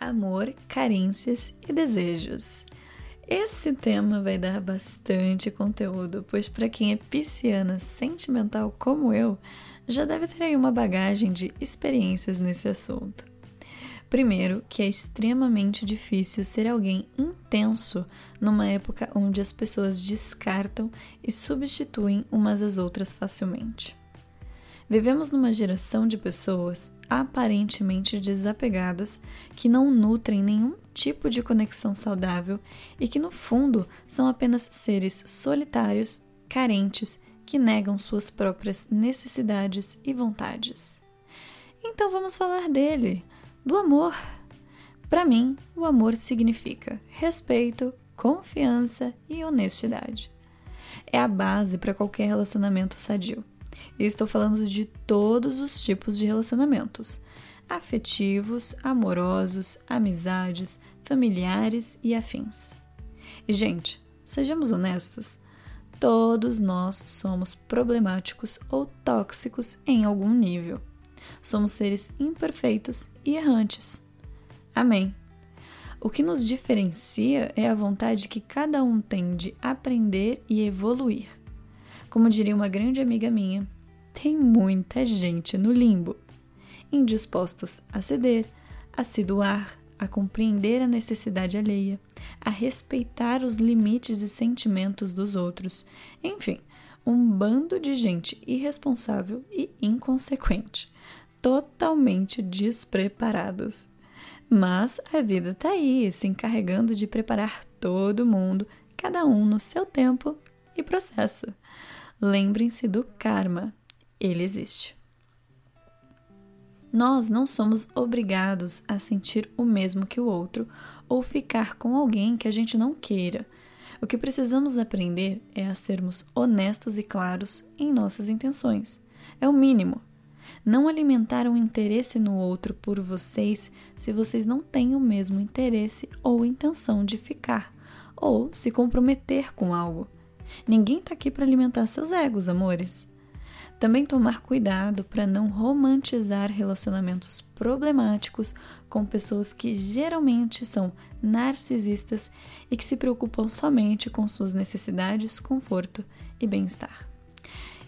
amor, carências e desejos. Esse tema vai dar bastante conteúdo, pois para quem é pisciana sentimental como eu, já deve ter aí uma bagagem de experiências nesse assunto. Primeiro, que é extremamente difícil ser alguém intenso numa época onde as pessoas descartam e substituem umas às outras facilmente. Vivemos numa geração de pessoas aparentemente desapegadas que não nutrem nenhum tipo de conexão saudável e que, no fundo, são apenas seres solitários, carentes, que negam suas próprias necessidades e vontades. Então vamos falar dele, do amor. Para mim, o amor significa respeito, confiança e honestidade. É a base para qualquer relacionamento sadio. Eu estou falando de todos os tipos de relacionamentos: afetivos, amorosos, amizades, familiares e afins. E, gente, sejamos honestos, todos nós somos problemáticos ou tóxicos em algum nível. Somos seres imperfeitos e errantes. Amém. O que nos diferencia é a vontade que cada um tem de aprender e evoluir. Como diria uma grande amiga minha, tem muita gente no limbo, indispostos a ceder, a se doar, a compreender a necessidade alheia, a respeitar os limites e sentimentos dos outros, enfim, um bando de gente irresponsável e inconsequente, totalmente despreparados. Mas a vida está aí, se encarregando de preparar todo mundo, cada um no seu tempo e processo. Lembrem-se do karma, ele existe. Nós não somos obrigados a sentir o mesmo que o outro ou ficar com alguém que a gente não queira. O que precisamos aprender é a sermos honestos e claros em nossas intenções. É o mínimo. Não alimentar um interesse no outro por vocês se vocês não têm o mesmo interesse ou intenção de ficar ou se comprometer com algo. Ninguém está aqui para alimentar seus egos, amores. Também tomar cuidado para não romantizar relacionamentos problemáticos com pessoas que geralmente são narcisistas e que se preocupam somente com suas necessidades, conforto e bem-estar.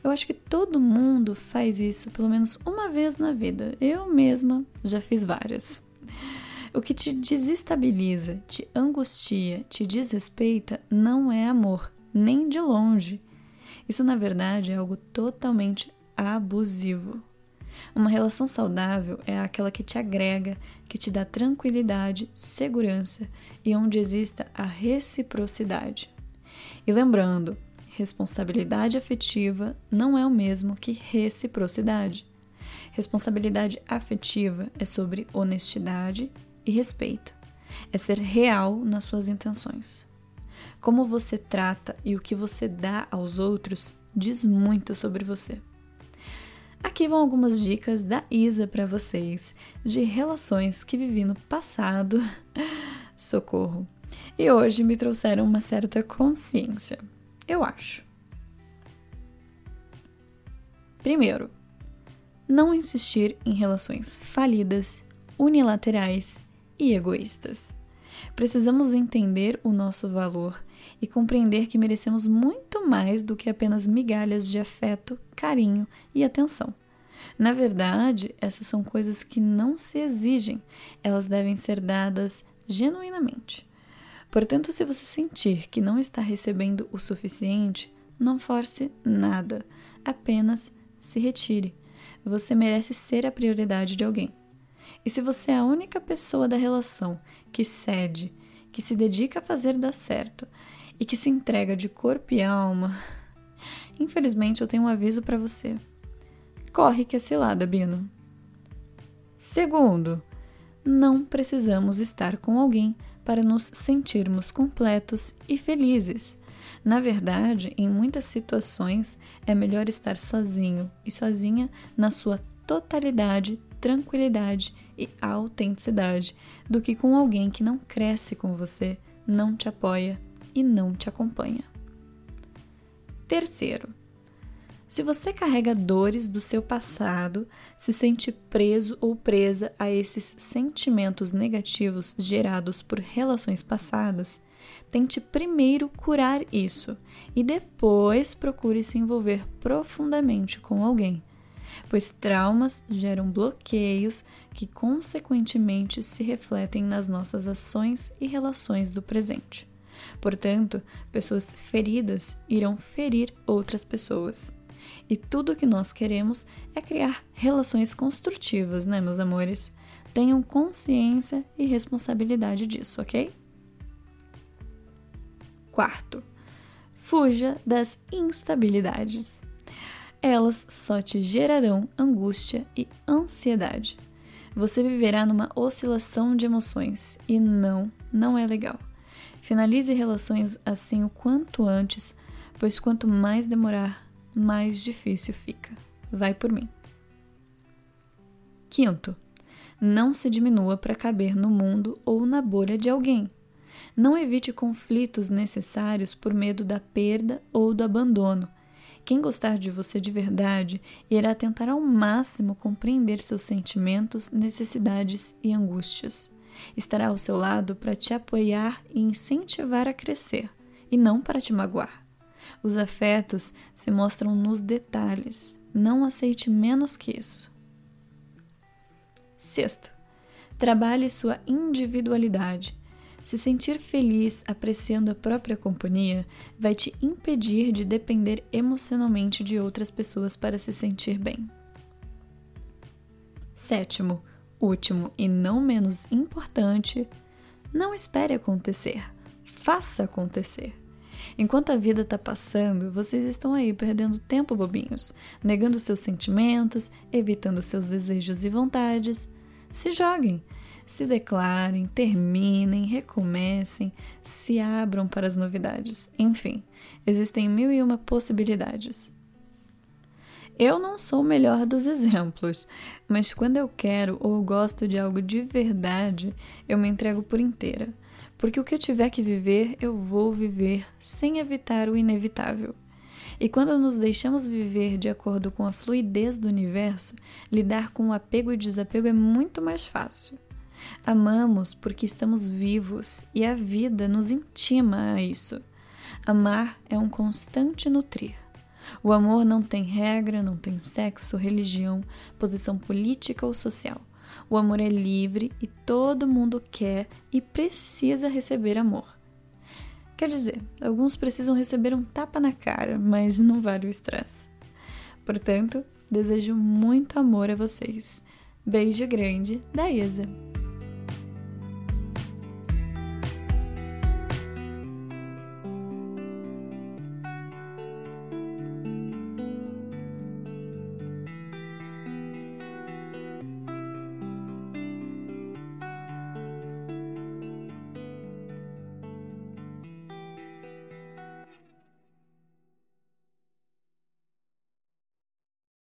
Eu acho que todo mundo faz isso pelo menos uma vez na vida. Eu mesma já fiz várias. O que te desestabiliza, te angustia, te desrespeita não é amor, nem de longe. Isso, na verdade, é algo totalmente abusivo. Uma relação saudável é aquela que te agrega, que te dá tranquilidade, segurança e onde exista a reciprocidade. E lembrando, responsabilidade afetiva não é o mesmo que reciprocidade. Responsabilidade afetiva é sobre honestidade e respeito. É ser real nas suas intenções. Como você trata e o que você dá aos outros diz muito sobre você. Aqui vão algumas dicas da Isa para vocês de relações que vivi no passado. Socorro! E hoje me trouxeram uma certa consciência. Eu acho. Primeiro, não insistir em relações falidas, unilaterais e egoístas. Precisamos entender o nosso valor e compreender que merecemos muito mais do que apenas migalhas de afeto, carinho e atenção. Na verdade, essas são coisas que não se exigem, elas devem ser dadas genuinamente. Portanto, se você sentir que não está recebendo o suficiente, não force nada, apenas se retire. Você merece ser a prioridade de alguém. E se você é a única pessoa da relação que cede, que se dedica a fazer dar certo e que se entrega de corpo e alma, infelizmente eu tenho um aviso para você. Corre que é cilada, Bino. Segundo, não precisamos estar com alguém para nos sentirmos completos e felizes. Na verdade, em muitas situações é melhor estar sozinho e sozinha na sua totalidade, tranquilidade e autenticidade do que com alguém que não cresce com você, não te apoia e não te acompanha. Terceiro, Se você carrega dores do seu passado, se sente preso ou presa a esses sentimentos negativos gerados por relações passadas, tente primeiro curar isso e depois procure se envolver profundamente com alguém, pois traumas geram bloqueios que, consequentemente, se refletem nas nossas ações e relações do presente. Portanto, pessoas feridas irão ferir outras pessoas. E tudo o que nós queremos é criar relações construtivas, né, meus amores? Tenham consciência e responsabilidade disso, ok? Quarto, fuja das instabilidades. Elas só te gerarão angústia e ansiedade. Você viverá numa oscilação de emoções e não, não é legal. Finalize relações assim o quanto antes, pois quanto mais demorar, mais difícil fica. Vai por mim. Quinto, não se diminua para caber no mundo ou na bolha de alguém. Não evite conflitos necessários por medo da perda ou do abandono. Quem gostar de você de verdade irá tentar ao máximo compreender seus sentimentos, necessidades e angústias. Estará ao seu lado para te apoiar e incentivar a crescer, e não para te magoar. Os afetos se mostram nos detalhes. Não aceite menos que isso. Sexto, trabalhe sua individualidade. Se sentir feliz apreciando a própria companhia vai te impedir de depender emocionalmente de outras pessoas para se sentir bem. Sétimo, último e não menos importante, não espere acontecer, faça acontecer. Enquanto a vida está passando, vocês estão aí perdendo tempo bobinhos, negando seus sentimentos, evitando seus desejos e vontades. Se joguem, se declarem, terminem, recomecem, se abram para as novidades. Enfim, existem mil e uma possibilidades. Eu não sou o melhor dos exemplos, mas quando eu quero ou gosto de algo de verdade, eu me entrego por inteira. Porque o que eu tiver que viver, eu vou viver sem evitar o inevitável. E quando nos deixamos viver de acordo com a fluidez do universo, lidar com o apego e desapego é muito mais fácil. Amamos porque estamos vivos e a vida nos intima a isso. Amar é um constante nutrir. O amor não tem regra, não tem sexo, religião, posição política ou social. O amor é livre e todo mundo quer e precisa receber amor. Quer dizer, alguns precisam receber um tapa na cara, mas não vale o estresse. Portanto, desejo muito amor a vocês. Beijo grande da Isa.